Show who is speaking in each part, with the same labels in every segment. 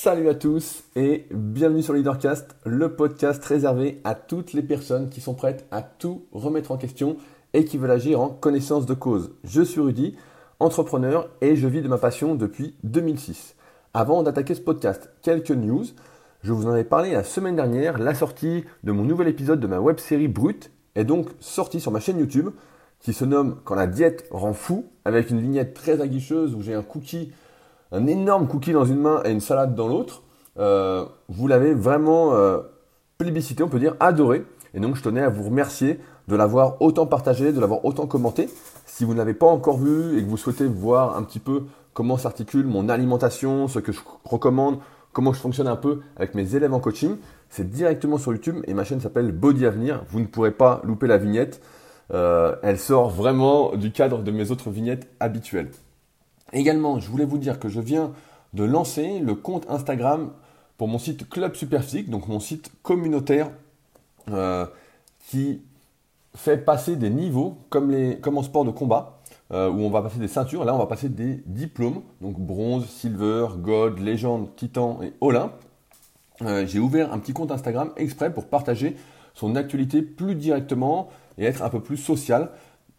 Speaker 1: Salut à tous et bienvenue sur Leadercast, le podcast réservé à toutes les personnes qui sont prêtes à tout remettre en question et qui veulent agir en connaissance de cause. Je suis Rudy, entrepreneur et je vis de ma passion depuis 2006. Avant d'attaquer ce podcast, quelques news. Je vous en avais parlé la semaine dernière, la sortie de mon nouvel épisode de ma web série Brut est donc sortie sur ma chaîne YouTube qui se nomme Quand la diète rend fou, avec une vignette très aguicheuse où j'ai un cookie, un énorme cookie dans une main et une salade dans l'autre. Euh, vous l'avez vraiment euh, plébiscité, on peut dire adoré. Et donc je tenais à vous remercier de l'avoir autant partagé, de l'avoir autant commenté. Si vous ne l'avez pas encore vu et que vous souhaitez voir un petit peu comment s'articule mon alimentation, ce que je recommande, comment je fonctionne un peu avec mes élèves en coaching, c'est directement sur YouTube et ma chaîne s'appelle Body Avenir. Vous ne pourrez pas louper la vignette. Euh, elle sort vraiment du cadre de mes autres vignettes habituelles. Également, je voulais vous dire que je viens de lancer le compte Instagram pour mon site Club Superphysique, donc mon site communautaire euh, qui fait passer des niveaux comme, les, comme en sport de combat, euh, où on va passer des ceintures. Là, on va passer des diplômes, donc bronze, silver, gold, légende, titan et olympe. J'ai ouvert un petit compte Instagram exprès pour partager son actualité plus directement et être un peu plus social.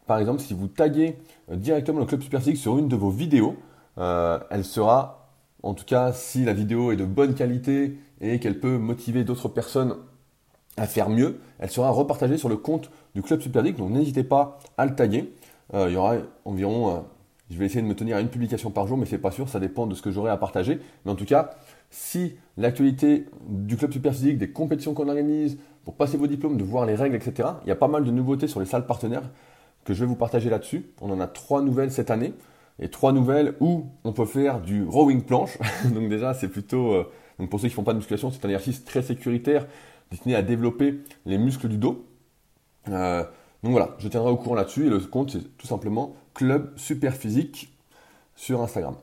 Speaker 1: Par exemple, si vous taguez euh, directement le Club Super sur une de vos vidéos, euh, elle sera, en tout cas, si la vidéo est de bonne qualité et qu'elle peut motiver d'autres personnes à faire mieux, elle sera repartagée sur le compte du Club Super Donc n'hésitez pas à le taguer. Euh, il y aura environ, je vais essayer de me tenir à une publication par jour, mais c'est pas sûr, ça dépend de ce que j'aurai à partager. Mais en tout cas, si l'actualité du Club Super des compétitions qu'on organise, pour passer vos diplômes, de voir les règles, etc. Il y a pas mal de nouveautés sur les salles partenaires que je vais vous partager là-dessus. On en a trois nouvelles cette année. Et trois nouvelles où on peut faire du rowing planche. donc déjà, c'est plutôt, euh, donc pour ceux qui ne font pas de musculation, c'est un exercice très sécuritaire destiné à développer les muscles du dos. Euh, donc voilà, je tiendrai au courant là-dessus. Et le compte, c'est tout simplement Club Super Physique sur Instagram.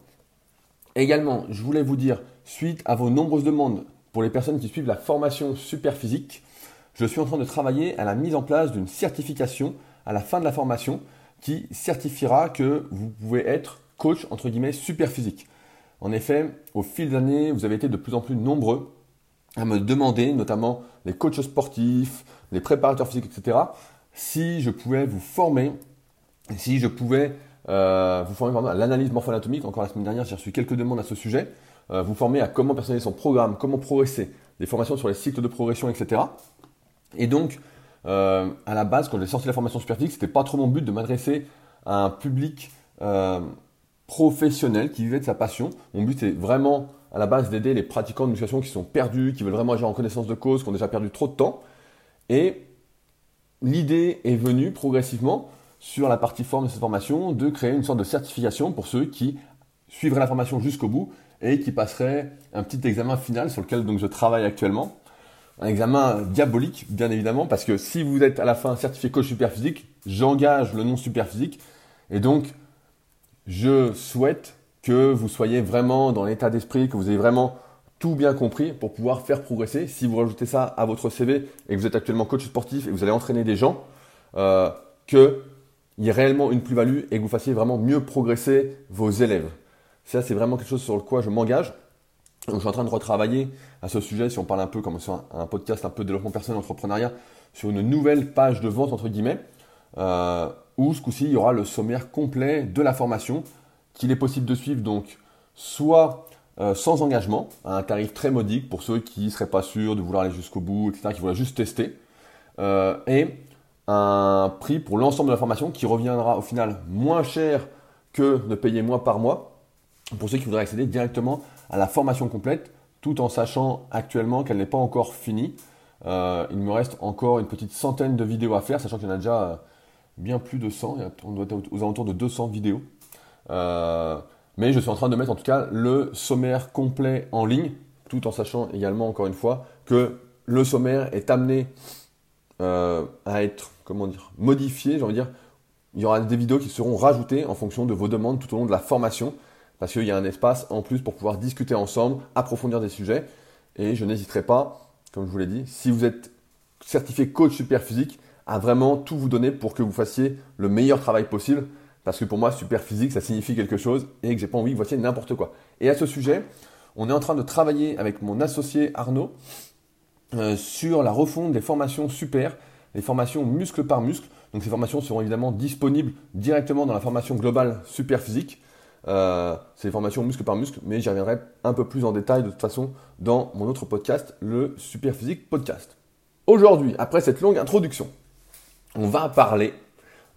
Speaker 1: Également, je voulais vous dire, suite à vos nombreuses demandes pour les personnes qui suivent la formation Super Physique, je suis en train de travailler à la mise en place d'une certification à la fin de la formation qui certifiera que vous pouvez être coach entre guillemets super physique. En effet, au fil des années, vous avez été de plus en plus nombreux à me demander, notamment les coachs sportifs, les préparateurs physiques, etc., si je pouvais vous former, si je pouvais euh, vous former à l'analyse morpho-anatomique. Encore la semaine dernière, j'ai reçu quelques demandes à ce sujet. Euh, vous former à comment personnaliser son programme, comment progresser, des formations sur les cycles de progression, etc. Et donc, euh, à la base, quand j'ai sorti la formation Superphysique, c'était pas trop mon but de m'adresser à un public euh, professionnel qui vivait de sa passion. Mon but est vraiment à la base d'aider les pratiquants de musculation qui sont perdus, qui veulent vraiment agir en connaissance de cause, qui ont déjà perdu trop de temps. Et l'idée est venue progressivement sur la partie forme de cette formation de créer une sorte de certification pour ceux qui suivraient la formation jusqu'au bout et qui passeraient un petit examen final sur lequel donc je travaille actuellement un examen diabolique, bien évidemment, parce que si vous êtes à la fin certifié coach super physique, j'engage le nom super physique. Et donc, je souhaite que vous soyez vraiment dans l'état d'esprit, que vous ayez vraiment tout bien compris pour pouvoir faire progresser. Si vous rajoutez ça à votre CV et que vous êtes actuellement coach sportif et que vous allez entraîner des gens, euh, qu'il y ait réellement une plus-value et que vous fassiez vraiment mieux progresser vos élèves. Ça, c'est vraiment quelque chose sur le quoi je m'engage. Donc, je suis en train de retravailler à ce sujet, si on parle un peu comme sur un, podcast un peu développement personnel, entrepreneuriat, sur une nouvelle page de vente, entre guillemets, euh, où ce coup-ci, il y aura le sommaire complet de la formation qu'il est possible de suivre, donc soit euh, sans engagement, à un tarif très modique pour ceux qui ne seraient pas sûrs de vouloir aller jusqu'au bout, etc., qui voudraient juste tester, euh, et un prix pour l'ensemble de la formation qui reviendra au final moins cher que de payer moins par mois pour ceux qui voudraient accéder directement à la formation complète, tout en sachant actuellement qu'elle n'est pas encore finie. Euh, il me reste encore une petite centaine de vidéos à faire, sachant qu'il y en a déjà euh, bien plus de 100, on doit être aux alentours de 200 vidéos. Euh, mais je suis en train de mettre en tout cas le sommaire complet en ligne, tout en sachant également, encore une fois, que le sommaire est amené à être, comment dire, modifié, j'ai envie de dire. Il y aura des vidéos qui seront rajoutées en fonction de vos demandes tout au long de la formation parce qu'il y a un espace en plus pour pouvoir discuter ensemble, approfondir des sujets. Et je n'hésiterai pas, comme je vous l'ai dit, si vous êtes certifié coach super physique, à vraiment tout vous donner pour que vous fassiez le meilleur travail possible. Parce que pour moi, super physique, ça signifie quelque chose et que j'ai pas envie que vous fassiez n'importe quoi. Et à ce sujet, on est en train de travailler avec mon associé Arnaud euh, sur la refonte des formations super, les formations muscle par muscle. Donc ces formations seront évidemment disponibles directement dans la formation globale super physique. Euh, c'est les formations muscle par muscle, mais j'y reviendrai un peu plus en détail de toute façon dans mon autre podcast, le Super Physique Podcast. Aujourd'hui, après cette longue introduction, on va parler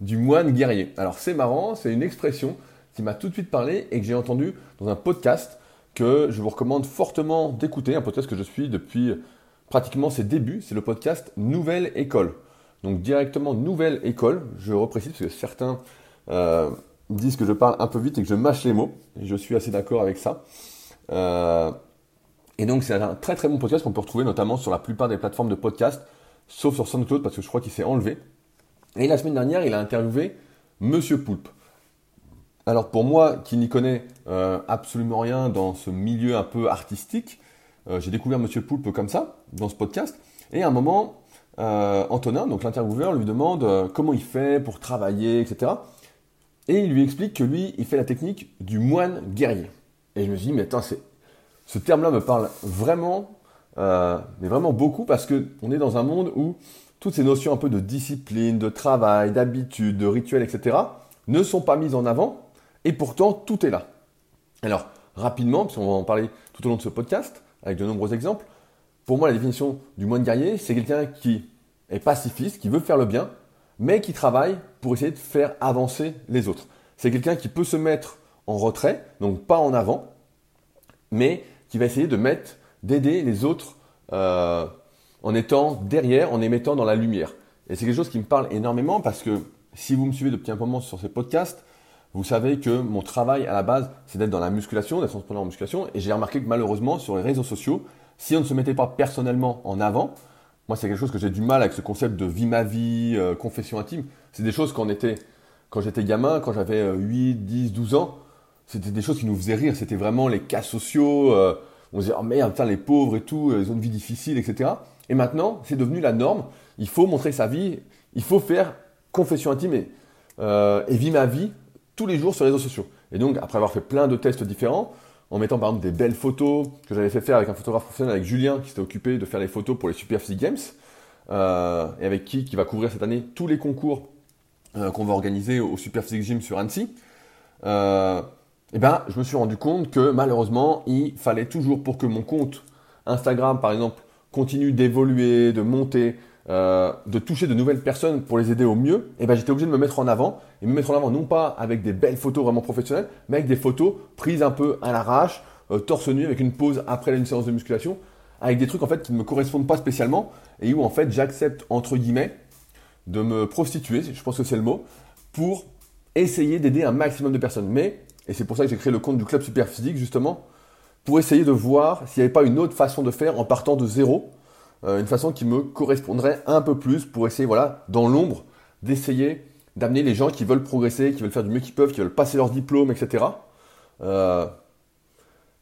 Speaker 1: du moine guerrier. Alors c'est marrant, c'est une expression qui m'a tout de suite parlé et que j'ai entendu dans un podcast que je vous recommande fortement d'écouter, un podcast que je suis depuis pratiquement ses débuts, c'est le podcast Nouvelle École. Donc directement Nouvelle École, je reprécise parce que certains euh, disent que je parle un peu vite et que je mâche les mots, et je suis assez d'accord avec ça. Euh, et donc c'est un très très bon podcast qu'on peut retrouver notamment sur la plupart des plateformes de podcast, sauf sur SoundCloud parce que je crois qu'il s'est enlevé. Et la semaine dernière, il a interviewé Monsieur Poulpe. Alors pour moi, qui n'y connais euh, absolument rien dans ce milieu un peu artistique, euh, j'ai découvert Monsieur Poulpe comme ça, dans ce podcast. Et à un moment, Antonin, donc l'intervieweur, lui demande comment il fait pour travailler, etc. Et il lui explique que lui, il fait la technique du moine guerrier. Et je me suis dit, mais attends, ce terme-là me parle vraiment, mais vraiment beaucoup, parce qu'on est dans un monde où toutes ces notions un peu de discipline, de travail, d'habitude, de rituel, etc., ne sont pas mises en avant et pourtant, tout est là. Alors, rapidement, puisqu'on va en parler tout au long de ce podcast, avec de nombreux exemples, pour moi, la définition du moine guerrier, c'est quelqu'un qui est pacifiste, qui veut faire le bien, mais qui travaille pour essayer de faire avancer les autres. C'est quelqu'un qui peut se mettre en retrait, donc pas en avant, mais qui va essayer de mettre, d'aider les autres euh, en étant derrière, en les mettant dans la lumière. Et c'est quelque chose qui me parle énormément parce que si vous me suivez depuis un moment sur ces podcasts, vous savez que mon travail à la base, c'est d'être dans la musculation, d'être entrepreneur en musculation. Et j'ai remarqué que malheureusement, sur les réseaux sociaux, si on ne se mettait pas personnellement en avant, moi, c'est quelque chose que j'ai du mal avec ce concept de vie ma vie, euh, confession intime. C'est des choses quand, était, quand j'étais gamin, quand j'avais 8, 10, 12 ans, c'était des choses qui nous faisaient rire. C'était vraiment les cas sociaux. Euh, on disait, oh merde, les pauvres et tout, euh, ils ont une vie difficile, etc. Et maintenant, c'est devenu la norme. Il faut montrer sa vie. Il faut faire confession intime et vie ma vie tous les jours sur les réseaux sociaux. Et donc, après avoir fait plein de tests différents, en mettant par exemple des belles photos que j'avais fait faire avec un photographe professionnel, avec Julien, qui s'était occupé de faire les photos pour les Super Physique Games, euh, et avec qui, qui va couvrir cette année tous les concours euh, qu'on va organiser au Super Physique Gym sur Annecy. Euh, et ben, je me suis rendu compte que malheureusement, il fallait toujours pour que mon compte Instagram, par exemple, continue d'évoluer, de monter, euh, de toucher de nouvelles personnes pour les aider au mieux, eh ben j'étais obligé de me mettre en avant et me mettre en avant non pas avec des belles photos vraiment professionnelles, mais avec des photos prises un peu à l'arrache, euh, torse nu avec une pause après une séance de musculation, avec des trucs en fait qui ne me correspondent pas spécialement et où en fait j'accepte entre guillemets de me prostituer, je pense que c'est le mot, pour essayer d'aider un maximum de personnes. Mais et c'est pour ça que j'ai créé le compte du club super physique justement pour essayer de voir s'il n'y avait pas une autre façon de faire en partant de zéro une façon qui me correspondrait un peu plus pour essayer, voilà, dans l'ombre, d'essayer d'amener les gens qui veulent progresser, qui veulent faire du mieux qu'ils peuvent, qui veulent passer leur diplôme, etc. Euh,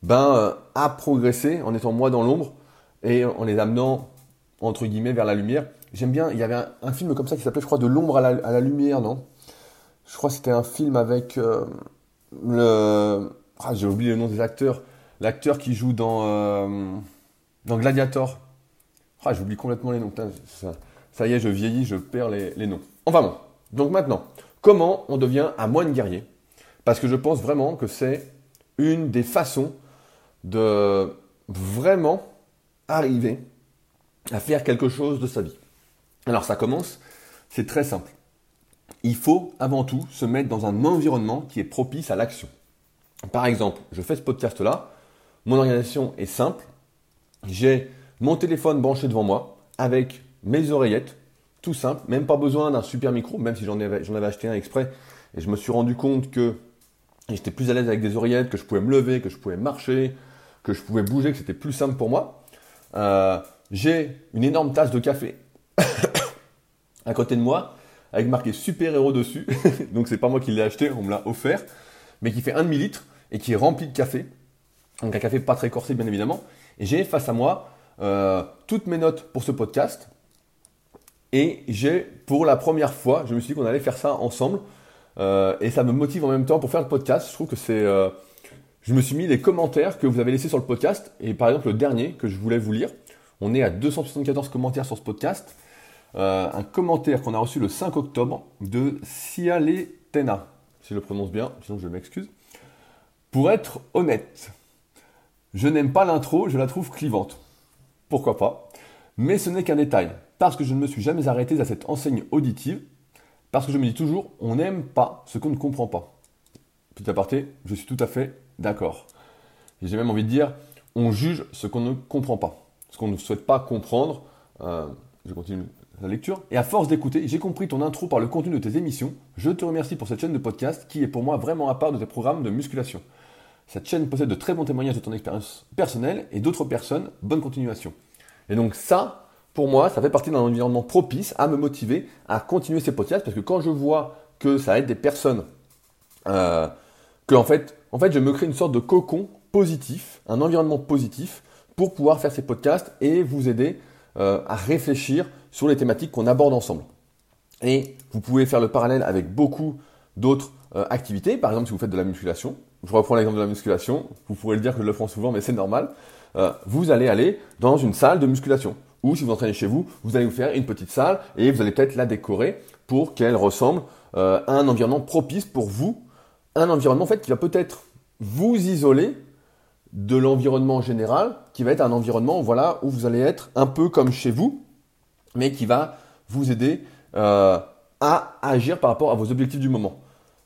Speaker 1: ben, euh, à progresser en étant moi dans l'ombre et en les amenant entre guillemets vers la lumière. J'aime bien, il y avait un, film comme ça qui s'appelait, je crois, De l'ombre à la, lumière, non? Je crois que c'était un film avec le. Ah, j'ai oublié le nom des acteurs. L'acteur qui joue dans, dans Gladiator. Ah, j'oublie complètement les noms. Ça, y est, je vieillis, je perds les, les noms. Enfin bon. Donc maintenant, comment on devient un moine guerrier? Parce que je pense vraiment que c'est une des façons de vraiment arriver à faire quelque chose de sa vie. Alors ça commence, c'est très simple. Il faut avant tout se mettre dans un environnement qui est propice à l'action. Par exemple, je fais ce podcast-là, mon organisation est simple, j'ai mon téléphone branché devant moi avec mes oreillettes, tout simple, même pas besoin d'un super micro, même si j'en avais, acheté un exprès. Et je me suis rendu compte que j'étais plus à l'aise avec des oreillettes, que je pouvais me lever, que je pouvais marcher, que je pouvais bouger, que c'était plus simple pour moi. Euh, j'ai une énorme tasse de café à côté de moi, avec marqué super héros dessus. Donc c'est pas moi qui l'ai acheté, on me l'a offert, mais qui fait un demi-litre et qui est rempli de café. Donc un café pas très corsé bien évidemment. Et j'ai face à moi euh, toutes mes notes pour ce podcast. Et j'ai, pour la première fois, je me suis dit qu'on allait faire ça ensemble. Euh, et ça me motive en même temps pour faire le podcast. Je trouve que c'est, euh, je me suis mis les commentaires que vous avez laissés sur le podcast. Et par exemple, le dernier que je voulais vous lire, on est à 274 commentaires sur ce podcast. Un commentaire qu'on a reçu le 5 octobre de Sialetena, si je le prononce bien, sinon je m'excuse. Pour être honnête, je n'aime pas l'intro, je la trouve clivante. Pourquoi pas Mais ce n'est qu'un détail, parce que je ne me suis jamais arrêté à cette enseigne auditive, parce que je me dis toujours, on n'aime pas ce qu'on ne comprend pas. Petit aparté, je suis tout à fait d'accord. J'ai même envie de dire, on juge ce qu'on ne comprend pas, ce qu'on ne souhaite pas comprendre. Euh, je continue la lecture. Et à force d'écouter, j'ai compris ton intro par le contenu de tes émissions. Je te remercie pour cette chaîne de podcast qui est pour moi vraiment à part de tes programmes de musculation. Cette chaîne possède de très bons témoignages de ton expérience personnelle et d'autres personnes. Bonne continuation. Et donc ça, pour moi, ça fait partie d'un environnement propice à me motiver à continuer ces podcasts parce que quand je vois que ça aide des personnes, euh, que en fait, en fait, je me crée une sorte de cocon positif, un environnement positif pour pouvoir faire ces podcasts et vous aider euh, à réfléchir sur les thématiques qu'on aborde ensemble. Et vous pouvez faire le parallèle avec beaucoup d'autres euh, activités. Par exemple, si vous faites de la musculation, je reprends l'exemple de la musculation, vous pourrez le dire que je le prends souvent, mais c'est normal. Euh, vous allez aller dans une salle de musculation. Ou si vous entraînez chez vous, vous allez vous faire une petite salle et vous allez peut-être la décorer pour qu'elle ressemble à un environnement propice pour vous. Un environnement en fait qui va peut-être vous isoler de l'environnement général, qui va être un environnement voilà, où vous allez être un peu comme chez vous, mais qui va vous aider euh, à agir par rapport à vos objectifs du moment.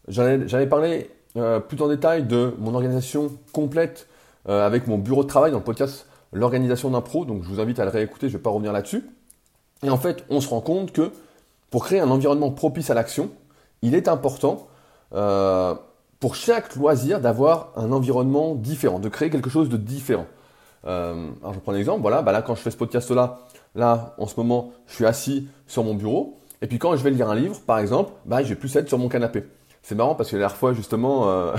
Speaker 1: J'avais parlé euh, plus en détail de mon organisation complète euh, avec mon bureau de travail dans le podcast L'organisation d'un pro, donc je vous invite à le réécouter, je ne vais pas revenir là-dessus. Et en fait, on se rend compte que pour créer un environnement propice à l'action, il est important pour chaque loisir d'avoir un environnement différent, de créer quelque chose de différent. Euh, alors je prends un exemple, voilà, bah là quand je fais ce podcast-là, là en ce moment je suis assis sur mon bureau, et puis quand je vais lire un livre, par exemple, bah je vais plus être sur mon canapé. C'est marrant parce que la dernière fois justement, euh,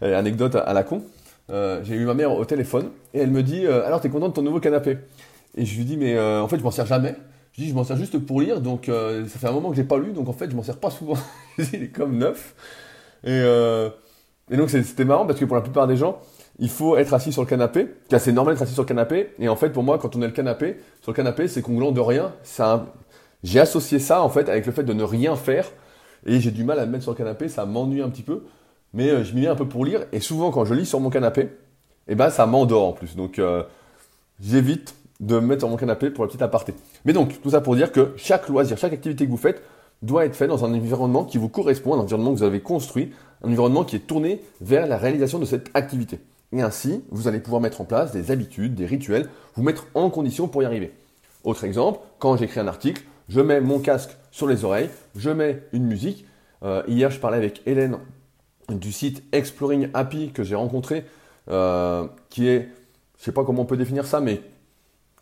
Speaker 1: anecdote à, la con, euh, j'ai eu ma mère au téléphone et elle me dit alors t'es content de ton nouveau canapé? Et je lui dis mais en fait je m'en sers jamais. Je dis je m'en sers juste pour lire, donc ça fait un moment que j'ai pas lu, donc en fait je m'en sers pas souvent. Il est comme neuf. Euh, et, donc c'était marrant parce que pour la plupart des gens, il faut être assis sur le canapé. C'est normal d'être assis sur le canapé. Et en fait, pour moi, quand on est le canapé, sur le canapé, c'est congruent de rien. J'ai associé ça en fait avec le fait de ne rien faire. Et j'ai du mal à me mettre sur le canapé. Ça m'ennuie un petit peu. Mais euh, je m'y mets un peu pour lire. Et souvent, quand je lis sur mon canapé, eh ben, ça m'endort en plus. Donc, euh, j'évite de me mettre sur mon canapé pour la petite aparté. Mais donc, tout ça pour dire que chaque loisir, chaque activité que vous faites, doit être fait dans un environnement qui vous correspond, un environnement que vous avez construit, un environnement qui est tourné vers la réalisation de cette activité. Et ainsi, vous allez pouvoir mettre en place des habitudes, des rituels, vous mettre en condition pour y arriver. Autre exemple, quand j'écris un article, je mets mon casque sur les oreilles, je mets une musique. Euh, hier, je parlais avec Hélène du site Exploring Happy que j'ai rencontré, euh, qui est, je sais pas comment on peut définir ça, mais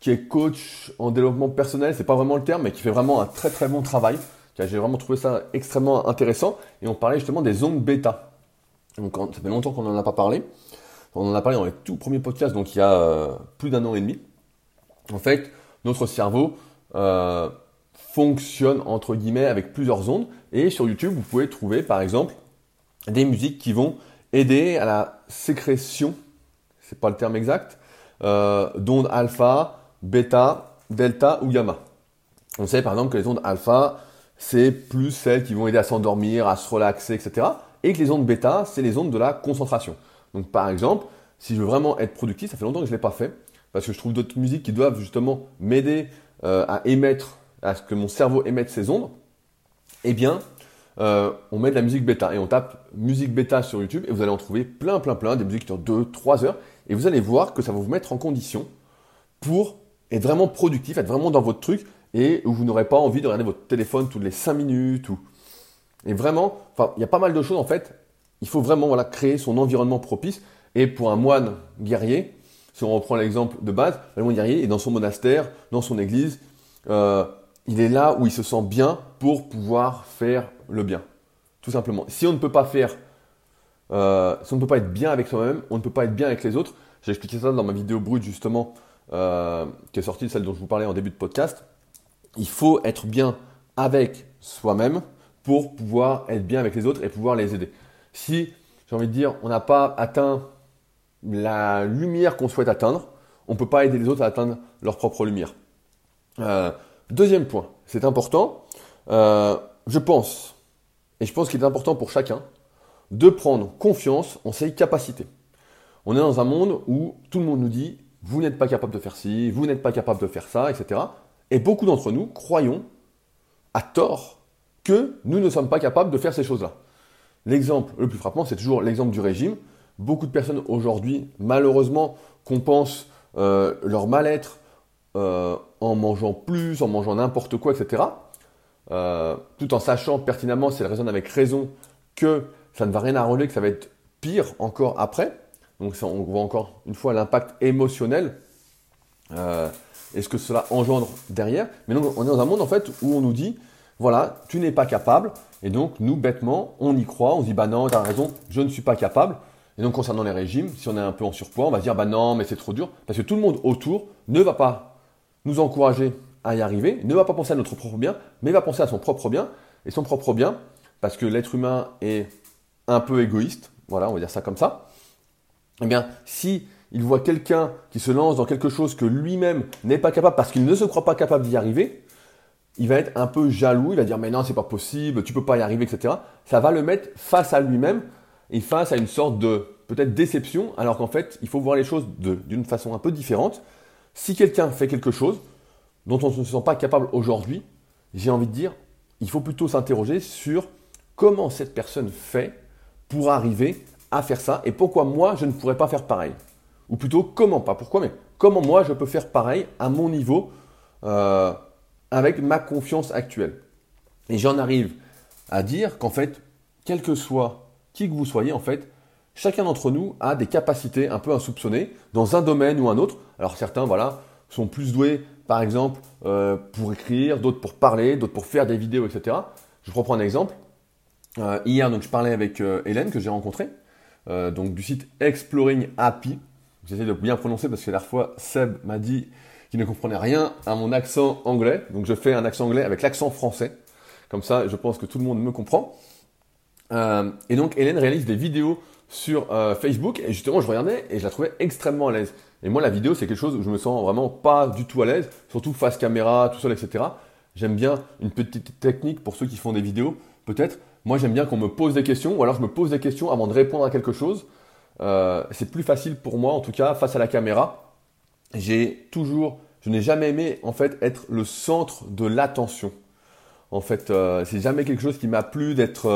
Speaker 1: qui est coach en développement personnel, c'est pas vraiment le terme, mais qui fait vraiment un très très bon travail. J'ai vraiment trouvé ça extrêmement intéressant. Et on parlait justement des ondes bêta. Donc, ça fait longtemps qu'on n'en a pas parlé. On en a parlé dans les tout premiers podcasts, donc il y a euh, plus d'un an et demi. En fait, notre cerveau fonctionne entre guillemets avec plusieurs ondes. Et sur YouTube, vous pouvez trouver par exemple des musiques qui vont aider à la sécrétion, c'est pas le terme exact, euh, d'ondes alpha, bêta, delta ou gamma. On sait par exemple que les ondes alpha, c'est plus celles qui vont aider à s'endormir, à se relaxer, etc. Et que les ondes bêta, c'est les ondes de la concentration. Donc par exemple, si je veux vraiment être productif, ça fait longtemps que je ne l'ai pas fait, parce que je trouve d'autres musiques qui doivent justement m'aider euh, à émettre, à ce que mon cerveau émette ces ondes, eh bien, euh, on met de la musique bêta et on tape musique bêta sur YouTube et vous allez en trouver plein, plein, plein, des musiques qui durent 2, 3 heures et vous allez voir que ça va vous mettre en condition pour être vraiment productif, être vraiment dans votre truc et où vous n'aurez pas envie de regarder votre téléphone toutes les 5 minutes. Et vraiment, il y a pas mal de choses en fait. Il faut vraiment créer son environnement propice. Et pour un moine guerrier, si on reprend l'exemple de base, le moine guerrier est dans son monastère, dans son église. Euh, il est là où il se sent bien pour pouvoir faire le bien. Tout simplement. Si on ne peut pas faire, euh, on ne peut pas être bien avec soi-même, on ne peut pas être bien avec les autres. J'ai expliqué ça dans ma vidéo brute justement, euh, qui est sortie, celle dont je vous parlais en début de podcast il faut être bien avec soi-même pour pouvoir être bien avec les autres et pouvoir les aider. Si j'ai envie de dire, on n'a pas atteint la lumière qu'on souhaite atteindre, on ne peut pas aider les autres à atteindre leur propre lumière. Euh, deuxième point, c'est important, euh, je pense, et je pense qu'il est important pour chacun, de prendre confiance en ses capacités. On est dans un monde où tout le monde nous dit, vous n'êtes pas capable de faire ci, vous n'êtes pas capable de faire ça, etc. Et beaucoup d'entre nous croyons, à tort, que nous ne sommes pas capables de faire ces choses-là. L'exemple le plus frappant, c'est toujours l'exemple du régime. Beaucoup de personnes aujourd'hui, malheureusement, compensent euh, leur mal-être euh, en mangeant plus, en mangeant n'importe quoi, etc. Euh, tout en sachant pertinemment, si elles raisonnent avec raison, que ça ne va rien arranger, que ça va être pire encore après. Donc on voit encore une fois l'impact émotionnel et ce que cela engendre derrière. Mais donc on est dans un monde en fait où on nous dit, voilà, tu n'es pas capable, et donc, nous, bêtement, on y croit, on se dit, bah non, t'as raison, je ne suis pas capable. Et donc, concernant les régimes, si on est un peu en surpoids, on va se dire, bah non, mais c'est trop dur, parce que tout le monde autour ne va pas nous encourager à y arriver, ne va pas penser à notre propre bien, mais va penser à son propre bien. Et son propre bien, parce que l'être humain est un peu égoïste, voilà, on va dire ça comme ça. Eh bien, si il voit quelqu'un qui se lance dans quelque chose que lui-même n'est pas capable parce qu'il ne se croit pas capable d'y arriver, il va être un peu jaloux, il va dire mais non c'est pas possible, tu peux pas y arriver, etc. Ça va le mettre face à lui-même et face à une sorte de peut-être déception, alors qu'en fait il faut voir les choses d'une façon un peu différente. Si quelqu'un fait quelque chose dont on ne se sent pas capable aujourd'hui, j'ai envie de dire, il faut plutôt s'interroger sur comment cette personne fait pour arriver à faire ça et pourquoi moi je ne pourrais pas faire pareil. Ou plutôt comment pas, pourquoi mais comment moi je peux faire pareil à mon niveau. Euh, avec ma confiance actuelle. Et j'en arrive à dire qu'en fait, quel que soit qui que vous soyez, en fait, chacun d'entre nous a des capacités un peu insoupçonnées dans un domaine ou un autre. Alors certains, voilà, sont plus doués, par exemple, euh, pour écrire, d'autres pour parler, d'autres pour faire des vidéos, etc. Je reprends un exemple. Euh, hier, donc, je parlais avec euh, Hélène que j'ai rencontrée, donc du site Exploring Happy. J'essaie de bien prononcer parce que la dernière fois, Seb m'a dit qui ne comprenait rien à mon accent anglais. Donc je fais un accent anglais avec l'accent français. Comme ça, je pense que tout le monde me comprend. Et donc Hélène réalise des vidéos sur euh, Facebook et justement je regardais et je la trouvais extrêmement à l'aise. Et moi la vidéo c'est quelque chose où je me sens vraiment pas du tout à l'aise, surtout face caméra, tout seul, etc. J'aime bien une petite technique pour ceux qui font des vidéos, peut-être. Moi j'aime bien qu'on me pose des questions ou alors je me pose des questions avant de répondre à quelque chose. Euh, c'est plus facile pour moi en tout cas face à la caméra j'ai toujours, je n'ai jamais aimé en fait être le centre de l'attention. En fait, euh, c'est jamais quelque chose qui m'a plu d'être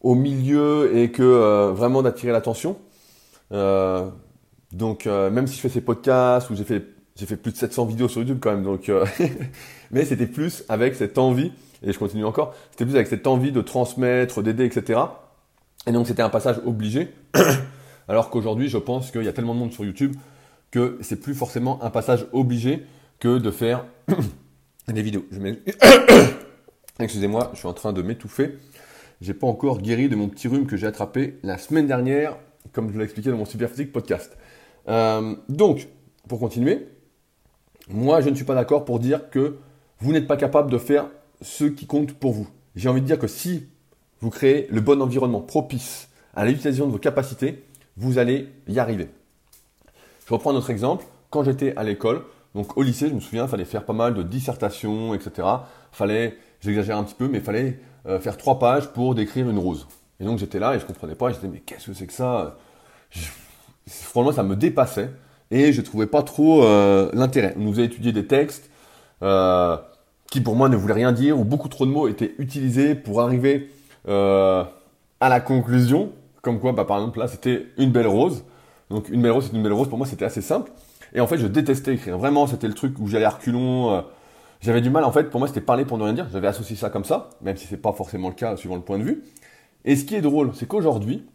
Speaker 1: au milieu et que euh, vraiment d'attirer l'attention. donc même si je fais ces podcasts où j'ai fait j'ai fait plus de 700 vidéos sur YouTube quand même, donc mais c'était plus avec cette envie et je continue encore. C'était plus avec cette envie de transmettre, d'aider, etc. Et donc c'était un passage obligé. Alors qu'aujourd'hui, je pense qu'il y a tellement de monde sur YouTube que c'est plus forcément un passage obligé que de faire des vidéos. Excusez-moi, je suis en train de m'étouffer. J'ai pas encore guéri de mon petit rhume que j'ai attrapé la semaine dernière, comme je l'ai expliqué dans mon Superphysique podcast. Euh, donc, pour continuer, moi je ne suis pas d'accord pour dire que vous n'êtes pas capable de faire ce qui compte pour vous. J'ai envie de dire que si vous créez le bon environnement propice à l'utilisation de vos capacités, vous allez y arriver. Je reprends notre exemple. Quand j'étais à l'école, donc au lycée, je me souviens, il fallait faire pas mal de dissertations, etc. Fallait, j'exagère un petit peu, mais il fallait euh, faire trois pages pour décrire une rose. Et donc j'étais là et je comprenais pas. J'étais mais qu'est-ce que c'est que ça? Franchement, ça me dépassait et je trouvais pas trop euh, l'intérêt. On nous a étudié des textes euh, qui pour moi ne voulaient rien dire, où beaucoup trop de mots étaient utilisés pour arriver à la conclusion. Comme quoi, bah, par exemple là, c'était une belle rose. Donc une belle rose, c'est une belle rose. Pour moi, c'était assez simple. Et en fait, je détestais écrire. Vraiment, c'était le truc où j'allais à. J'avais du mal, en fait, pour moi, c'était parler pour ne rien dire. J'avais associé ça comme ça, même si c'est pas forcément le cas suivant le point de vue. Et ce qui est drôle, c'est qu'aujourd'hui,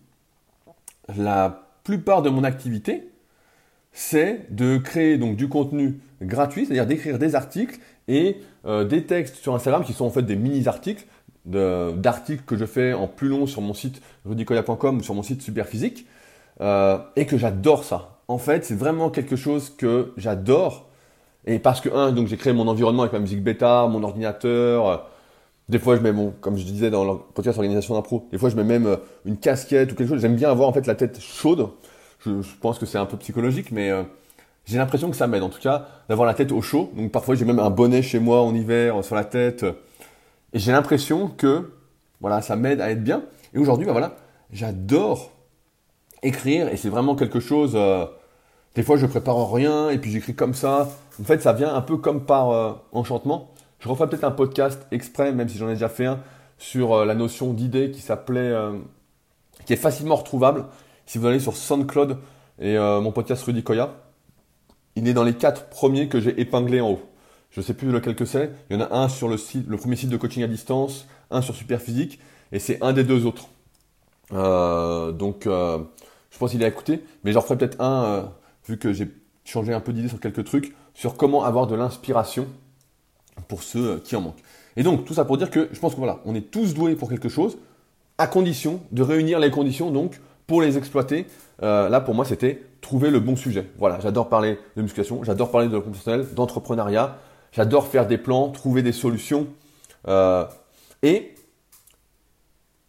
Speaker 1: la plupart de mon activité, c'est de créer donc du contenu gratuit, c'est-à-dire d'écrire des articles et euh, des textes sur Instagram qui sont en fait des mini-articles, d'articles que je fais en plus long sur mon site rudicoya.com ou sur mon site Superphysique. Euh, et que j'adore ça. En fait, c'est vraiment quelque chose que j'adore. Et parce que, un, donc j'ai créé mon environnement avec ma musique bêta, mon ordinateur, Des fois, je mets mon, comme je disais dans le podcast organisation d'impro, des fois, je mets même euh, une casquette ou quelque chose. J'aime bien avoir en fait la tête chaude. Je, pense que c'est un peu psychologique, mais euh, j'ai l'impression que ça m'aide en tout cas d'avoir la tête au chaud. Donc parfois, j'ai même un bonnet chez moi en hiver sur la tête. Et j'ai l'impression que voilà, ça m'aide à être bien. Et aujourd'hui, bah voilà, j'adore écrire et c'est vraiment quelque chose. Euh, des fois, je prépare rien et puis j'écris comme ça. En fait, ça vient un peu comme par enchantement. Je referai peut-être un podcast exprès, même si j'en ai déjà fait un, sur euh, la notion d'idée qui s'appelait, euh, qui est facilement retrouvable. Si vous allez sur SoundCloud et euh, mon podcast Rudy Koya, il est dans les quatre premiers que j'ai épinglés en haut. Je ne sais plus lequel que c'est. Il y en a un sur le site, le premier site de coaching à distance, un sur Superphysique, et c'est un des deux autres. donc, je pense qu'il est à écouter, mais j'en ferai peut-être un, vu que j'ai changé un peu d'idée sur quelques trucs, sur comment avoir de l'inspiration pour ceux qui en manquent. Et donc, tout ça pour dire que je pense que voilà, on est tous doués pour quelque chose, à condition de réunir les conditions donc pour les exploiter. Euh, là, pour moi, c'était trouver le bon sujet. Voilà, j'adore parler de musculation, j'adore parler de personnel, d'entrepreneuriat, j'adore faire des plans, trouver des solutions. Euh, et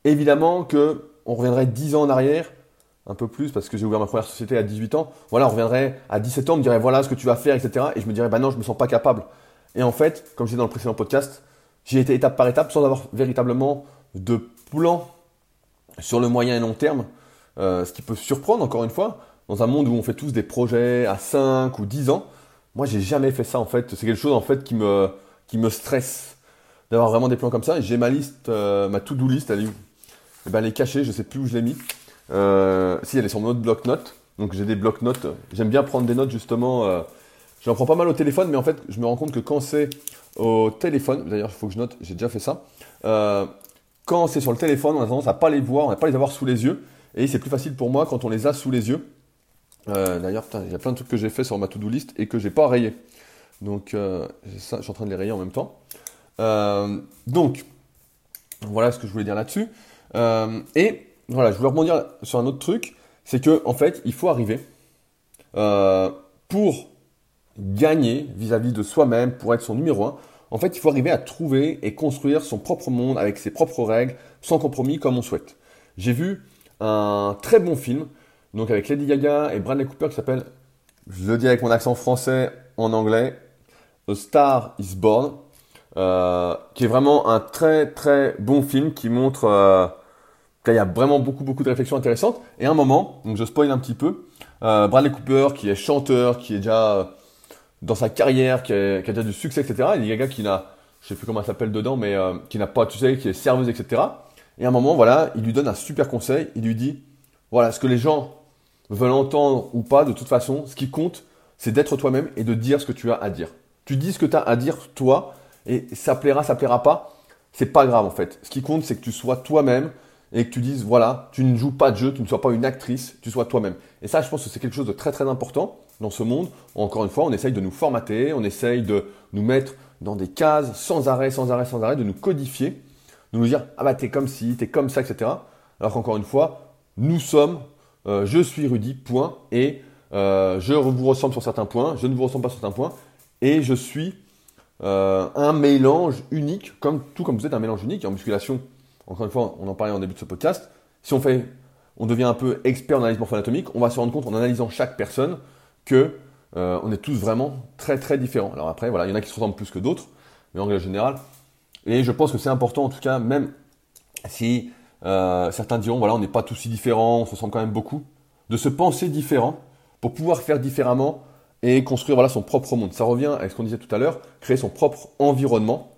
Speaker 1: évidemment que on reviendrait 10 ans en arrière, un peu plus, parce que j'ai ouvert ma première société à 18 ans. Voilà, on reviendrait à 17 ans, on me dirait voilà ce que tu vas faire, etc. Et je me dirais, bah non, je me sens pas capable. Et en fait, comme je disais dans le précédent podcast, j'ai été étape par étape sans avoir véritablement de plan sur le moyen et long terme. Euh, ce qui peut surprendre, encore une fois, dans un monde où on fait tous des projets à 5 ou 10 ans. Moi, j'ai jamais fait ça en fait. C'est quelque chose en fait qui me, stresse d'avoir vraiment des plans comme ça. J'ai ma liste, euh, ma to-do list, elle est, eh ben, elle est cachée, je sais plus où je l'ai mis. Euh, si, elle est sur mon autre bloc-notes. Donc j'ai des bloc-notes. J'aime bien prendre des notes justement euh, J'en prends pas mal au téléphone, mais en fait, je me rends compte que quand c'est au téléphone, d'ailleurs, il faut que je note, j'ai déjà fait ça. Euh, quand c'est sur le téléphone, on a tendance à pas les voir, on n'a pas les avoir sous les yeux, et c'est plus facile pour moi quand on les a sous les yeux. D'ailleurs, il y a plein de trucs que j'ai fait sur ma to-do list et que j'ai pas rayé. Donc, je suis en train de les rayer en même temps. donc, voilà ce que je voulais dire là-dessus. et voilà, je voulais rebondir sur un autre truc, c'est que en fait, il faut arriver pour gagner vis-à-vis de soi-même pour être son numéro un. En fait, il faut arriver à trouver et construire son propre monde avec ses propres règles, sans compromis comme on souhaite. J'ai vu un très bon film, donc avec Lady Gaga et Bradley Cooper qui s'appelle, je le dis avec mon accent français en anglais, A Star is Born, euh, qui est vraiment un très très bon film qui montre euh, qu'il y a vraiment beaucoup beaucoup de réflexions intéressantes. Et à un moment, donc je spoil un petit peu, euh, Bradley Cooper qui est chanteur, qui est déjà dans sa carrière, qui a, déjà du succès, etc. Il y a des gars qui n'a, je sais plus comment ça s'appelle dedans, mais euh, qui n'a pas, tu sais, qui est serveuse, etc. Et à un moment, voilà, il lui donne un super conseil. Il lui dit, voilà, ce que les gens veulent entendre ou pas, de toute façon, ce qui compte, c'est d'être toi-même et de dire ce que tu as à dire. Tu dis ce que tu as à dire, toi, et ça plaira, ça plaira pas. C'est pas grave, en fait. Ce qui compte, c'est que tu sois toi-même et que tu dises, voilà, tu ne joues pas de jeu, tu ne sois pas une actrice, tu sois toi-même. Et ça, je pense que c'est quelque chose de très, très important dans ce monde. Encore une fois, on essaye de nous formater, on essaye de nous mettre dans des cases sans arrêt, sans arrêt, sans arrêt, de nous codifier, de nous dire ah bah t'es comme ci, t'es comme ça, etc. Alors qu'encore une fois, nous sommes, euh, je suis Rudy, point, et euh, je vous ressemble sur certains points, je ne vous ressemble pas sur certains points, et je suis euh, un mélange unique, comme tout comme vous êtes un mélange unique en musculation. Encore une fois, on en parlait en début de ce podcast. Si on fait, on devient un peu expert en analyse morpho-anatomique, on va se rendre compte en analysant chaque personne que euh, on est tous vraiment très très différents. Alors après, voilà, il y en a qui se ressemblent plus que d'autres, mais en règle générale. Et je pense que c'est important, en tout cas, même si euh, certains diront, voilà, on n'est pas tous si différents, on se ressemble quand même beaucoup, de se penser différent pour pouvoir faire différemment et construire voilà, son propre monde. Ça revient à ce qu'on disait tout à l'heure, créer son propre environnement.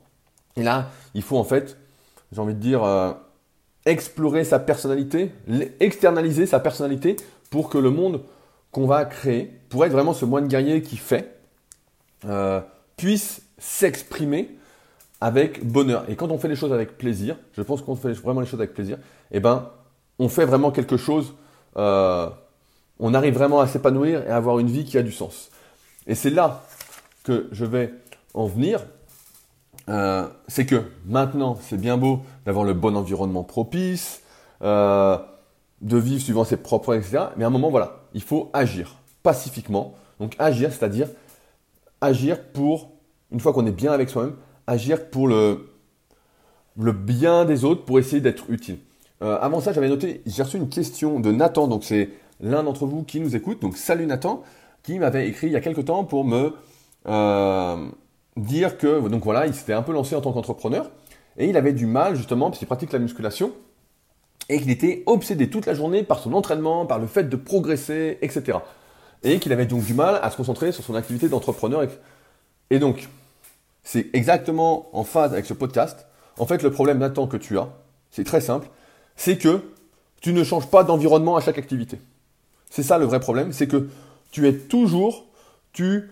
Speaker 1: Et là, il faut en fait, j'ai envie de dire, euh, explorer sa personnalité, externaliser sa personnalité pour que le monde qu'on va créer pour être vraiment ce moine guerrier qui fait, euh, puisse s'exprimer avec bonheur. Et quand on fait les choses avec plaisir, je pense qu'on fait vraiment les choses avec plaisir, eh ben, on fait vraiment quelque chose, euh, on arrive vraiment à s'épanouir et à avoir une vie qui a du sens. Et c'est là que je vais en venir. Euh, c'est que maintenant, c'est bien beau d'avoir le bon environnement propice, de vivre suivant ses propres etc. Mais à un moment, voilà, il faut agir pacifiquement. Donc agir, c'est-à-dire agir pour, une fois qu'on est bien avec soi-même, agir pour le le bien des autres pour essayer d'être utile. Euh, avant ça, j'avais noté, j'ai reçu une question de Nathan, donc c'est l'un d'entre vous qui nous écoute, donc salut Nathan, qui m'avait écrit il y a quelques temps pour me euh, dire que, donc voilà, il s'était un peu lancé en tant qu'entrepreneur, et il avait du mal justement, parce qu'il pratique la musculation, et qu'il était obsédé toute la journée par son entraînement, par le fait de progresser, etc. Et qu'il avait donc du mal à se concentrer sur son activité d'entrepreneur. Et donc, c'est exactement en phase avec ce podcast. En fait, le problème Nathan que tu as, c'est très simple, c'est que tu ne changes pas d'environnement à chaque activité. C'est ça le vrai problème, c'est que tu es toujours, tu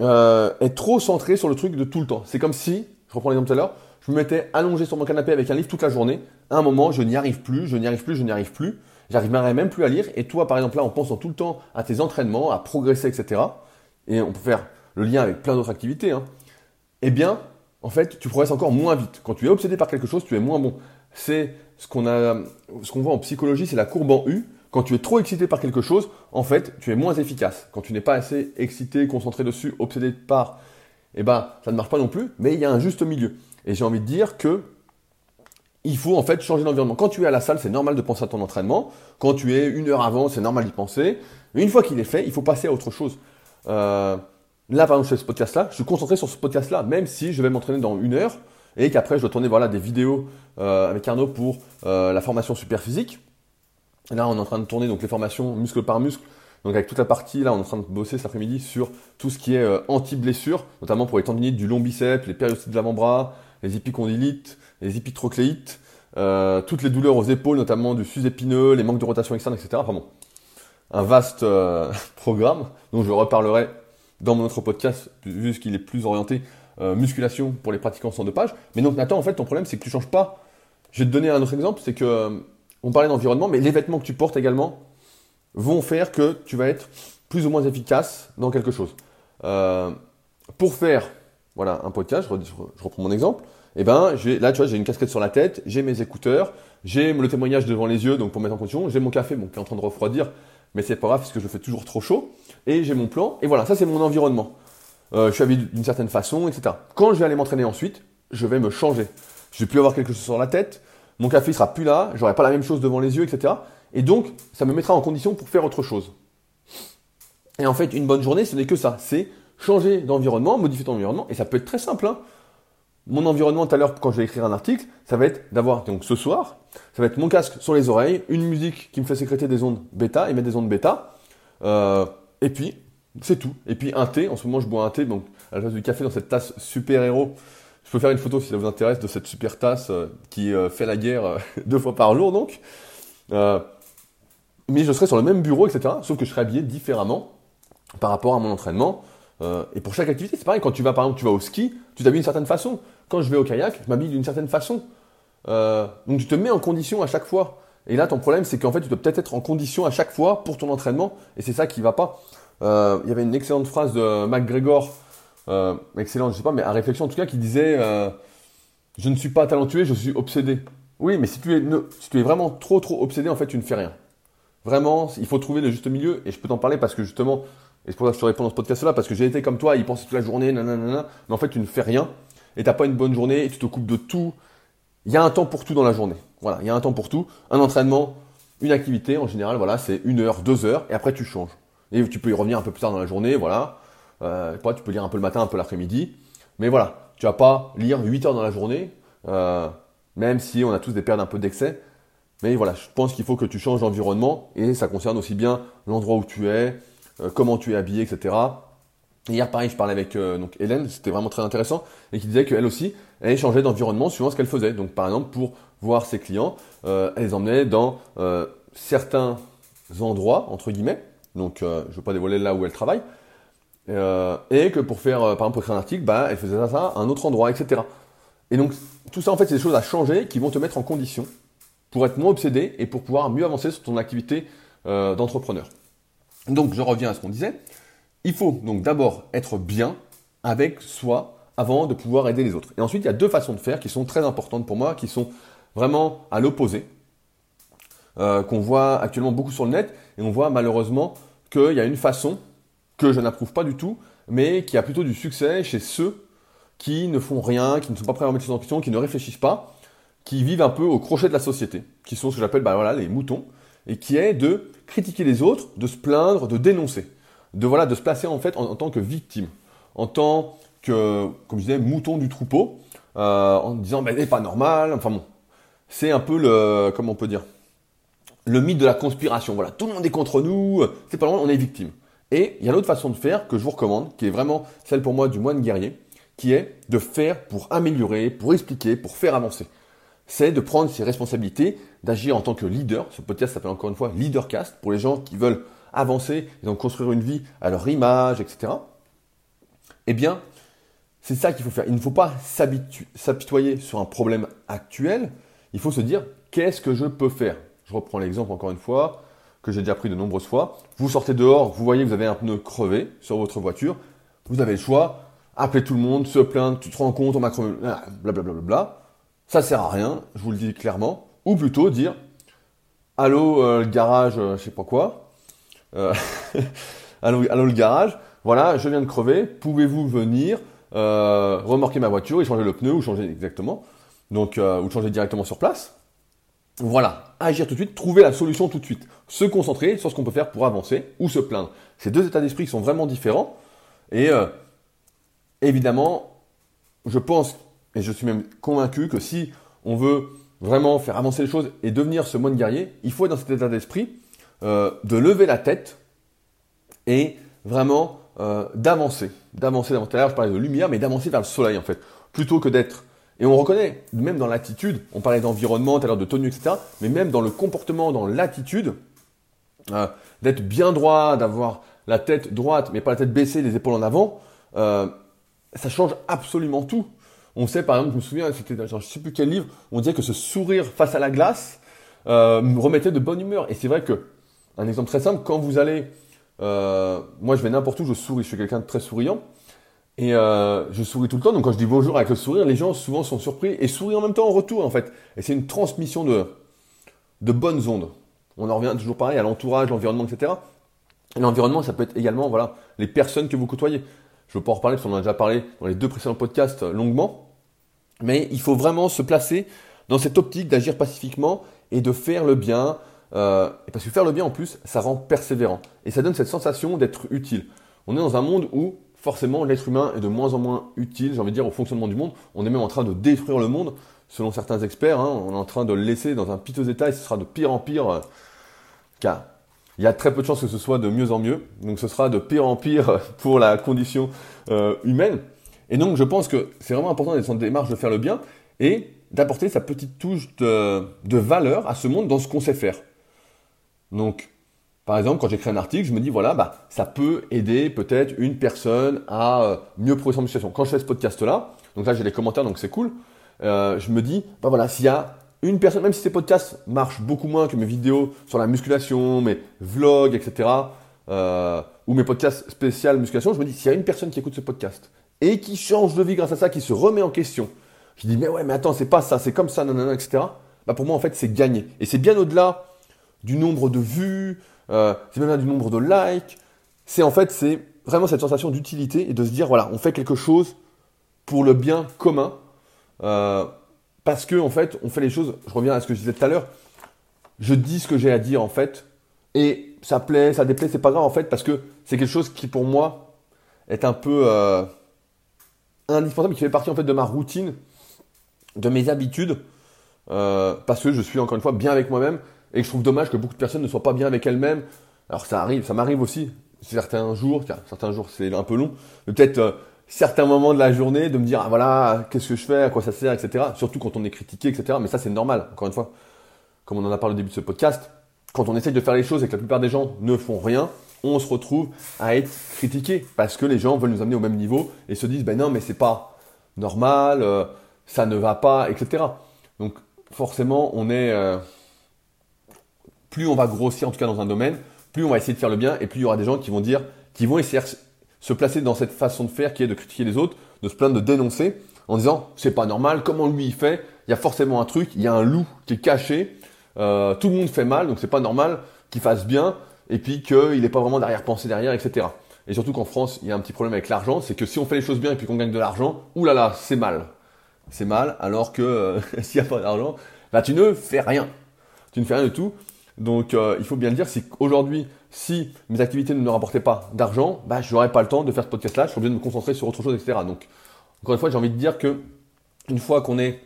Speaker 1: euh, es trop centré sur le truc de tout le temps. C'est comme si, je reprends l'exemple tout à l'heure, je me mettais allongé sur mon canapé avec un livre toute la journée. À un moment, je n'y arrive plus, je n'y arrive plus, je n'y arrive plus. J'arriverai même plus à lire. Et toi, par exemple, là, en pensant tout le temps à tes entraînements, à progresser, etc. Et on peut faire le lien avec plein d'autres activités. Hein, eh bien, en fait, tu progresses encore moins vite. Quand tu es obsédé par quelque chose, tu es moins bon. C'est ce qu'on a, ce qu'on voit en psychologie, c'est la courbe en U. Quand tu es trop excité par quelque chose, en fait, tu es moins efficace. Quand tu n'es pas assez excité, concentré dessus, obsédé par, eh ben, ça ne marche pas non plus. Mais il y a un juste milieu. Et j'ai envie de dire que il faut en fait changer d'environnement. Quand tu es à la salle, c'est normal de penser à ton entraînement. Quand tu es une heure avant, c'est normal d'y penser. Mais une fois qu'il est fait, il faut passer à autre chose. Euh, là, par exemple, je fais ce podcast-là, je suis concentré sur ce podcast-là, même si je vais m'entraîner dans une heure et qu'après, je dois tourner voilà, des vidéos euh, avec Arnaud pour euh, la formation super physique. Là, on est en train de tourner donc les formations muscle par muscle. Donc avec toute la partie, là, on est en train de bosser cet après-midi sur tout ce qui est euh, anti-blessure, notamment pour les tendinites du long bicep, les périostites de l'avant-bras, les épicondylites, les épitrocléites, toutes les douleurs aux épaules, notamment du sus-épineux, les manques de rotation externe, etc. Enfin bon, un vaste programme dont je reparlerai dans mon autre podcast, vu qu'il est plus orienté euh, musculation pour les pratiquants sans dopage. Mais donc Nathan, en fait, ton problème, c'est que tu changes pas. Je vais te donner un autre exemple, c'est que euh, on parlait d'environnement, mais les vêtements que tu portes également vont faire que tu vas être plus ou moins efficace dans quelque chose. Euh, pour faire, voilà, un podcast, je, reprends mon exemple. Eh ben, là, tu vois, j'ai une casquette sur la tête, j'ai mes écouteurs, j'ai le témoignage devant les yeux, donc pour mettre en condition, j'ai mon café, bon, qui est en train de refroidir, mais c'est pas grave parce que je fais toujours trop chaud. Et j'ai mon plan, et voilà, ça c'est mon environnement. Euh, je suis habillé d'une certaine façon, etc. Quand je vais aller m'entraîner ensuite, je vais me changer. Je vais plus avoir quelque chose sur la tête, mon café sera plus là, j'aurai pas la même chose devant les yeux, etc. Et donc, ça me mettra en condition pour faire autre chose. Et en fait, une bonne journée, ce n'est que ça. C'est changer d'environnement, modifier ton environnement. Et ça peut être très simple. Hein. Mon environnement, tout à l'heure, quand je vais écrire un article, ça va être d'avoir, donc ce soir, ça va être mon casque sur les oreilles, une musique qui me fait sécréter des ondes bêta, émettre des ondes bêta. Euh, et puis, c'est tout. Et puis un thé, en ce moment je bois un thé, donc à la place du café dans cette tasse super héros. Je peux faire une photo si ça vous intéresse de cette super tasse euh, qui euh, fait la guerre euh, deux fois par jour donc. mais je serai sur le même bureau, etc. Sauf que je serai habillé différemment par rapport à mon entraînement. et pour chaque activité, c'est pareil. Quand tu vas par exemple, tu vas au ski, tu t'habilles d'une certaine façon. Quand je vais au kayak, je m'habille d'une certaine façon. donc tu te mets en condition à chaque fois. Et là, ton problème, c'est qu'en fait, tu dois peut-être être en condition à chaque fois pour ton entraînement. Et c'est ça qui va pas. Il y avait une excellente phrase de McGregor, euh, excellente, je sais pas, mais à réflexion en tout cas, qui disait euh, Je ne suis pas talentueux, je suis obsédé. Oui, mais si tu, es, vraiment trop trop obsédé, en fait, tu ne fais rien. Vraiment, il faut trouver le juste milieu, et je peux t'en parler parce que justement, et c'est pour ça que je te réponds dans ce podcast-là, parce que j'ai été comme toi, il pensait toute la journée, nanana, mais en fait, tu ne fais rien, et t'as pas une bonne journée, et tu te coupes de tout. Il y a un temps pour tout dans la journée. Voilà, il y a un temps pour tout. Un entraînement, une activité, en général, voilà, c'est une heure, deux heures, et après tu changes. Et tu peux y revenir un peu plus tard dans la journée, voilà. Euh, tu peux lire un peu le matin, un peu l'après-midi. Mais voilà, tu vas pas lire 8 heures dans la journée, euh, même si on a tous des périodes un peu d'excès. Mais voilà, je pense qu'il faut que tu changes d'environnement et ça concerne aussi bien l'endroit où tu es, euh, comment tu es habillé, etc. hier, pareil, je parlais avec donc Hélène, c'était vraiment très intéressant, et qui disait qu'elle aussi, elle changeait d'environnement suivant ce qu'elle faisait. Donc, par exemple, pour voir ses clients, elle les emmenait dans certains endroits, entre guillemets, donc je ne veux pas dévoiler là où elle travaille, euh, et que pour faire, euh, par exemple, pour écrire un article, bah, elle faisait ça à un autre endroit, etc. Et donc tout ça, en fait, c'est des choses à changer qui vont te mettre en condition pour être moins obsédé et pour pouvoir mieux avancer sur ton activité d'entrepreneur. Donc je reviens à ce qu'on disait. Il faut donc d'abord être bien avec soi avant de pouvoir aider les autres. Et ensuite, il y a deux façons de faire qui sont très importantes pour moi, qui sont vraiment à l'opposé. Euh, qu'on voit actuellement beaucoup sur le net, et on voit malheureusement qu'il y a une façon que je n'approuve pas du tout, mais qui a plutôt du succès chez ceux qui ne font rien, qui ne sont pas prêts à remettre en question, qui ne réfléchissent pas. qui vivent un peu au crochet de la société, qui sont ce que j'appelle bah, voilà, les moutons, et qui est de critiquer les autres, de se plaindre, de dénoncer, de voilà, de se placer en fait en, tant que victime, en tant que, comme je disais, mouton du troupeau, euh, en disant ben c'est pas normal, enfin bon, c'est un peu le, comment on peut dire, le mythe de la conspiration. Voilà, tout le monde est contre nous, c'est pas normal, on est victime. Et il y a l'autre façon de faire que je vous recommande, qui est vraiment celle pour moi du moine guerrier, qui est de faire pour améliorer, pour expliquer, pour faire avancer. C'est de prendre ses responsabilités, d'agir en tant que leader. Ce podcast s'appelle encore une fois Leadercast pour les gens qui veulent avancer et donc construire une vie à leur image, etc. Eh bien, c'est ça qu'il faut faire. Il ne faut pas s'apitoyer sur un problème actuel. Il faut se dire qu'est-ce que je peux faire? Je reprends l'exemple encore une fois que j'ai déjà pris de nombreuses fois. Vous sortez dehors, vous voyez, vous avez un pneu crevé sur votre voiture. Vous avez le choix, appeler tout le monde, se plaindre, tu te rends compte, on m'a crevé, blablabla. Bla, bla, bla, Ça sert à rien, je vous le dis clairement. Ou plutôt dire, allô euh, le garage, euh, je sais pas quoi. Euh, allô, allô le garage, voilà, je viens de crever, pouvez-vous venir remorquer ma voiture et changer le pneu ou changer exactement, donc ou changer directement sur place? Voilà, agir tout de suite, trouver la solution tout de suite, se concentrer sur ce qu'on peut faire pour avancer ou se plaindre. Ces deux états d'esprit sont vraiment différents et euh, évidemment, je pense et je suis même convaincu que si on veut vraiment faire avancer les choses et devenir ce moine guerrier, il faut être dans cet état d'esprit euh, de lever la tête et vraiment euh, d'avancer, d'avancer. Tout à l'heure, je parlais de lumière, mais d'avancer vers le soleil en fait, plutôt que d'être et on reconnaît, même dans l'attitude, on parlait d'environnement, tout à l'heure de tenue, etc., mais même dans le comportement, dans l'attitude, euh, d'être bien droit, d'avoir la tête droite, mais pas la tête baissée, les épaules en avant, euh, ça change absolument tout. On sait, par exemple, je me souviens, c'était je ne sais plus quel livre, on disait que ce sourire face à la glace euh, me remettait de bonne humeur. Et c'est vrai que, un exemple très simple, quand vous allez, moi je vais n'importe où, je souris, je suis quelqu'un de très souriant, et euh, je souris tout le temps, donc quand je dis bonjour avec le sourire, les gens souvent sont surpris et sourient en même temps en retour en fait. Et c'est une transmission de, de bonnes ondes. On en revient toujours pareil à l'entourage, l'environnement, etc. Et l'environnement, ça peut être également voilà, les personnes que vous côtoyez. Je ne veux pas en reparler parce qu'on en a déjà parlé dans les deux précédents podcasts euh, longuement. Mais il faut vraiment se placer dans cette optique d'agir pacifiquement et de faire le bien. Euh, parce que faire le bien en plus, ça rend persévérant. Et ça donne cette sensation d'être utile. On est dans un monde où forcément l'être humain est de moins en moins utile, j'ai envie de dire, au fonctionnement du monde. On est même en train de détruire le monde, selon certains experts. Hein. on est en train de le laisser dans un piteux état et ce sera de pire en pire. Euh, car il y a très peu de chances que ce soit de mieux en mieux. Donc ce sera de pire en pire pour la condition euh, humaine. Et donc je pense que c'est vraiment important d'être en démarche de faire le bien et d'apporter sa petite touche de, de valeur à ce monde dans ce qu'on sait faire. Donc par exemple, quand j'écris un article, je me dis, voilà, bah, ça peut aider peut-être une personne à euh, mieux progresser en musculation. Quand je fais ce podcast-là, donc là j'ai les commentaires, donc c'est cool, euh, je me dis, bah voilà, s'il y a une personne, même si ces podcasts marchent beaucoup moins que mes vidéos sur la musculation, mes vlogs, etc., euh, ou mes podcasts spéciaux musculation, je me dis, s'il y a une personne qui écoute ce podcast et qui change de vie grâce à ça, qui se remet en question, je dis, mais ouais, mais attends, c'est pas ça, c'est comme ça, nanana, etc., bah pour moi, en fait, c'est gagné. Et c'est bien au-delà du nombre de vues, euh, c'est même du nombre de likes. C'est en fait, c'est vraiment cette sensation d'utilité et de se dire, voilà, on fait quelque chose pour le bien commun. Euh, parce que, en fait, on fait les choses, je reviens à ce que je disais tout à l'heure, je dis ce que j'ai à dire, en fait, et ça plaît, ça déplaît, c'est pas grave, en fait, parce que c'est quelque chose qui, pour moi, est un peu euh, indispensable, qui fait partie, en fait, de ma routine, de mes habitudes, parce que je suis, encore une fois, bien avec moi-même, et que je trouve dommage que beaucoup de personnes ne soient pas bien avec elles-mêmes. Alors ça arrive, ça m'arrive aussi certains jours, certains jours c'est un peu long, peut-être euh, certains moments de la journée de me dire ah, voilà qu'est-ce que je fais, à quoi ça sert, etc. Surtout quand on est critiqué, etc. Mais ça c'est normal. Encore une fois, comme on en a parlé au début de ce podcast, quand on essaye de faire les choses et que la plupart des gens ne font rien, on se retrouve à être critiqué parce que les gens veulent nous amener au même niveau et se disent ben non mais c'est pas normal, euh, ça ne va pas, etc. Donc forcément on est euh, plus on va grossir, en tout cas dans un domaine, plus on va essayer de faire le bien, et plus il y aura des gens qui vont dire, qui vont essayer de se placer dans cette façon de faire qui est de critiquer les autres, de se plaindre, de dénoncer, en disant c'est pas normal, comment lui il fait, il y a forcément un truc, il y a un loup qui est caché, euh, tout le monde fait mal, donc c'est pas normal qu'il fasse bien, et puis qu'il n'est pas vraiment derrière-pensée derrière, etc. Et surtout qu'en France, il y a un petit problème avec l'argent, c'est que si on fait les choses bien et puis qu'on gagne de l'argent, oulala, c'est mal. c'est mal, alors que euh, s'il n'y a pas d'argent, bah, tu ne fais rien. Tu ne fais rien du tout. Donc euh, il faut bien le dire, si aujourd'hui, si mes activités ne me rapportaient pas d'argent, bah, je n'aurais pas le temps de faire ce podcast-là, je serais obligé de me concentrer sur autre chose, etc. Donc encore une fois, j'ai envie de dire que une fois qu'on est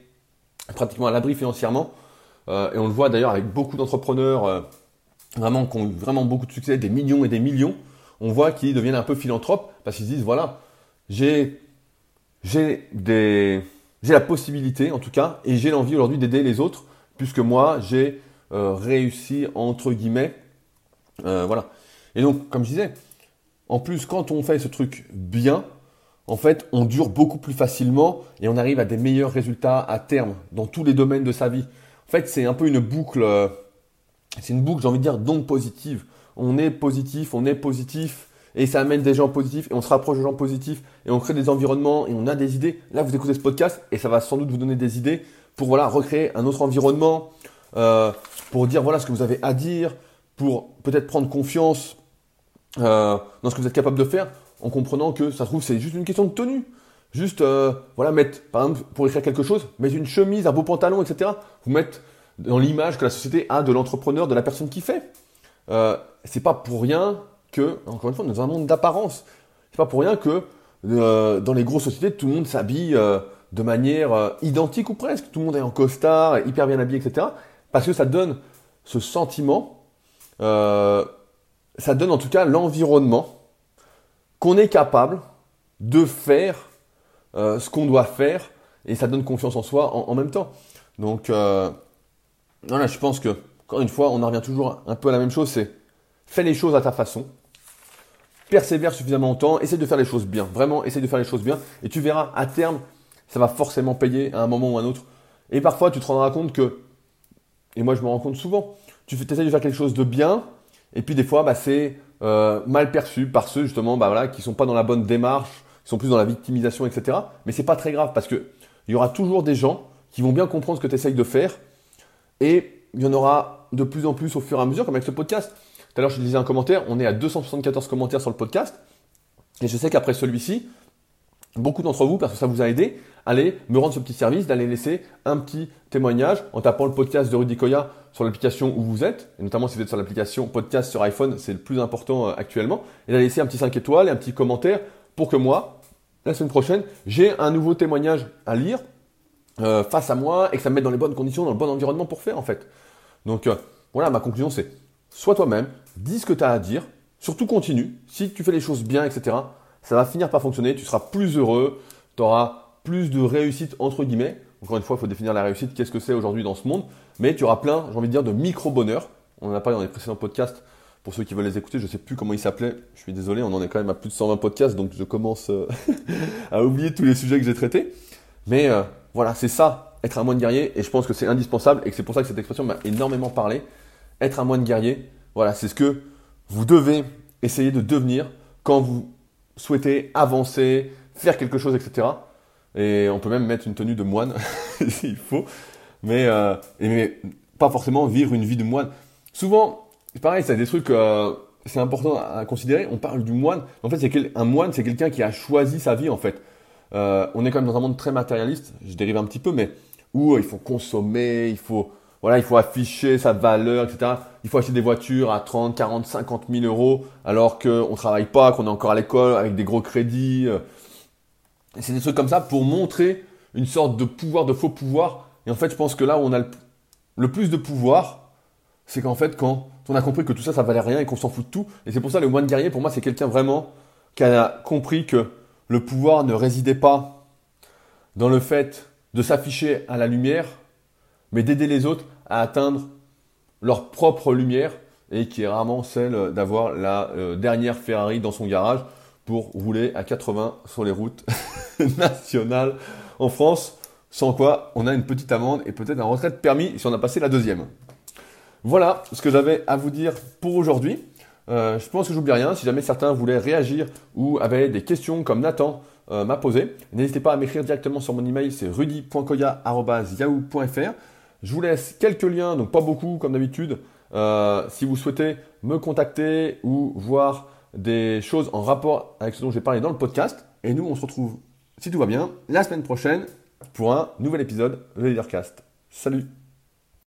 Speaker 1: pratiquement à l'abri financièrement, euh, et on le voit d'ailleurs avec beaucoup d'entrepreneurs vraiment qui ont eu vraiment beaucoup de succès, des millions et des millions, on voit qu'ils deviennent un peu philanthropes parce qu'ils disent voilà, j'ai j'ai la possibilité en tout cas et j'ai l'envie aujourd'hui d'aider les autres puisque moi j'ai euh, réussi entre guillemets euh, voilà. Et donc comme je disais, en plus quand on fait ce truc bien, en fait, on dure beaucoup plus facilement et on arrive à des meilleurs résultats à terme dans tous les domaines de sa vie. En fait, c'est un peu une boucle euh, c'est une boucle, j'ai envie de dire, donc positive. On est positif, on est positif, et ça amène des gens positifs, et on se rapproche de gens positifs, et on crée des environnements, et on a des idées. Là, vous écoutez ce podcast, et ça va sans doute vous donner des idées pour voilà recréer un autre environnement, pour dire voilà ce que vous avez à dire, pour peut-être prendre confiance euh, dans ce que vous êtes capable de faire, en comprenant que ça se trouve c'est juste une question de tenue. Juste euh, voilà mettre par exemple pour écrire quelque chose, mettre une chemise, un beau pantalon, etc. Vous mettre dans l'image que la société a de l'entrepreneur, de la personne qui fait. Euh, c'est pas pour rien que, encore une fois, dans un monde d'apparence, c'est pas pour rien que euh, dans les grosses sociétés, tout le monde s'habille de manière identique ou presque. Tout le monde est en costard, hyper bien habillé, etc. Parce que ça donne ce sentiment, ça donne en tout cas l'environnement qu'on est capable de faire ce qu'on doit faire et ça donne confiance en soi en, même temps. Donc, voilà, je pense que, encore une fois, on en revient toujours un peu à la même chose, c'est fais les choses à ta façon, persévère suffisamment longtemps, essaie de faire les choses bien, vraiment, essaie de faire les choses bien, et tu verras, à terme, ça va forcément payer à un moment ou à un autre. Et parfois, tu te rendras compte que, et moi je me rends compte souvent, tu essaies de faire quelque chose de bien, et puis des fois, bah, c'est euh, mal perçu par ceux justement bah, qui sont pas dans la bonne démarche, qui sont plus dans la victimisation, etc. Mais c'est pas très grave parce que il y aura toujours des gens qui vont bien comprendre ce que tu essayes de faire et il y en aura de plus en plus au fur et à mesure, comme avec ce podcast. Tout à l'heure, je te disais un commentaire, on est à 274 commentaires sur le podcast. Et je sais qu'après celui-ci, beaucoup d'entre vous, parce que ça vous a aidé, allez me rendre ce petit service, d'aller laisser un petit témoignage en tapant le podcast de Rudy Koya sur l'application où vous êtes, et notamment si vous êtes sur l'application podcast sur iPhone, c'est le plus important euh, actuellement, et d'aller laisser un petit 5 étoiles et un petit commentaire pour que moi, la semaine prochaine, j'ai un nouveau témoignage à lire euh, face à moi et que ça me mette dans les bonnes conditions, dans le bon environnement pour faire en fait. Donc euh, voilà, ma conclusion c'est sois toi-même, dis ce que tu as à dire, surtout continue. Si tu fais les choses bien, etc., ça va finir par fonctionner, tu seras plus heureux, tu auras plus de réussite entre guillemets. Encore une fois, il faut définir la réussite, qu'est-ce que c'est aujourd'hui dans ce monde, mais tu auras plein, j'ai envie de dire, de micro-bonheur. On en a parlé dans les précédents podcasts. Pour ceux qui veulent les écouter, je ne sais plus comment ils s'appelaient. Je suis désolé, on en est quand même à plus de 120 podcasts, donc je commence euh, à oublier tous les sujets que j'ai traités. Mais voilà, c'est ça, être un moine guerrier, et je pense que c'est indispensable, et que c'est pour ça que cette expression m'a énormément parlé. Être un moine guerrier, voilà, c'est ce que vous devez essayer de devenir quand vous souhaitez avancer, faire quelque chose, etc. Et on peut même mettre une tenue de moine s'il faut, mais, euh, mais pas forcément vivre une vie de moine. Souvent, pareil, c'est des trucs, euh, c'est important à considérer. On parle du moine. En fait, c'est un moine, c'est quelqu'un qui a choisi sa vie, en fait. Euh, on est quand même dans un monde très matérialiste, je dérive un petit peu, mais où euh, il faut consommer, il faut, voilà, il faut afficher sa valeur, etc. Il faut acheter des voitures à 30, 40, 50 000 euros alors qu'on ne travaille pas, qu'on est encore à l'école avec des gros crédits. Euh. C'est des trucs comme ça pour montrer une sorte de pouvoir, de faux pouvoir. Et en fait, je pense que là où on a le, plus de pouvoir, c'est qu'en fait, quand on a compris que tout ça, ça valait rien et qu'on s'en fout de tout. Et c'est pour ça, le moine guerrier, pour moi, c'est quelqu'un vraiment qui a compris que le pouvoir ne résidait pas dans le fait de s'afficher à la lumière, mais d'aider les autres à atteindre leur propre lumière et qui est rarement celle d'avoir la euh, dernière Ferrari dans son garage pour rouler à 80 sur les routes nationales en France, sans quoi on a une petite amende et peut-être un retrait de permis si on a passé la deuxième. Voilà ce que j'avais à vous dire pour aujourd'hui. Euh, je pense que j'oublie rien. Si jamais certains voulaient réagir ou avaient des questions comme Nathan euh, m'a posé, n'hésitez pas à m'écrire directement sur mon email, c'est rudy.koya.yahoo.fr. Je vous laisse quelques liens, donc pas beaucoup comme d'habitude. Euh, si vous souhaitez me contacter ou voir des choses en rapport avec ce dont j'ai parlé dans le podcast. Et nous, on se retrouve, si tout va bien, la semaine prochaine pour un nouvel épisode de Leadercast. Salut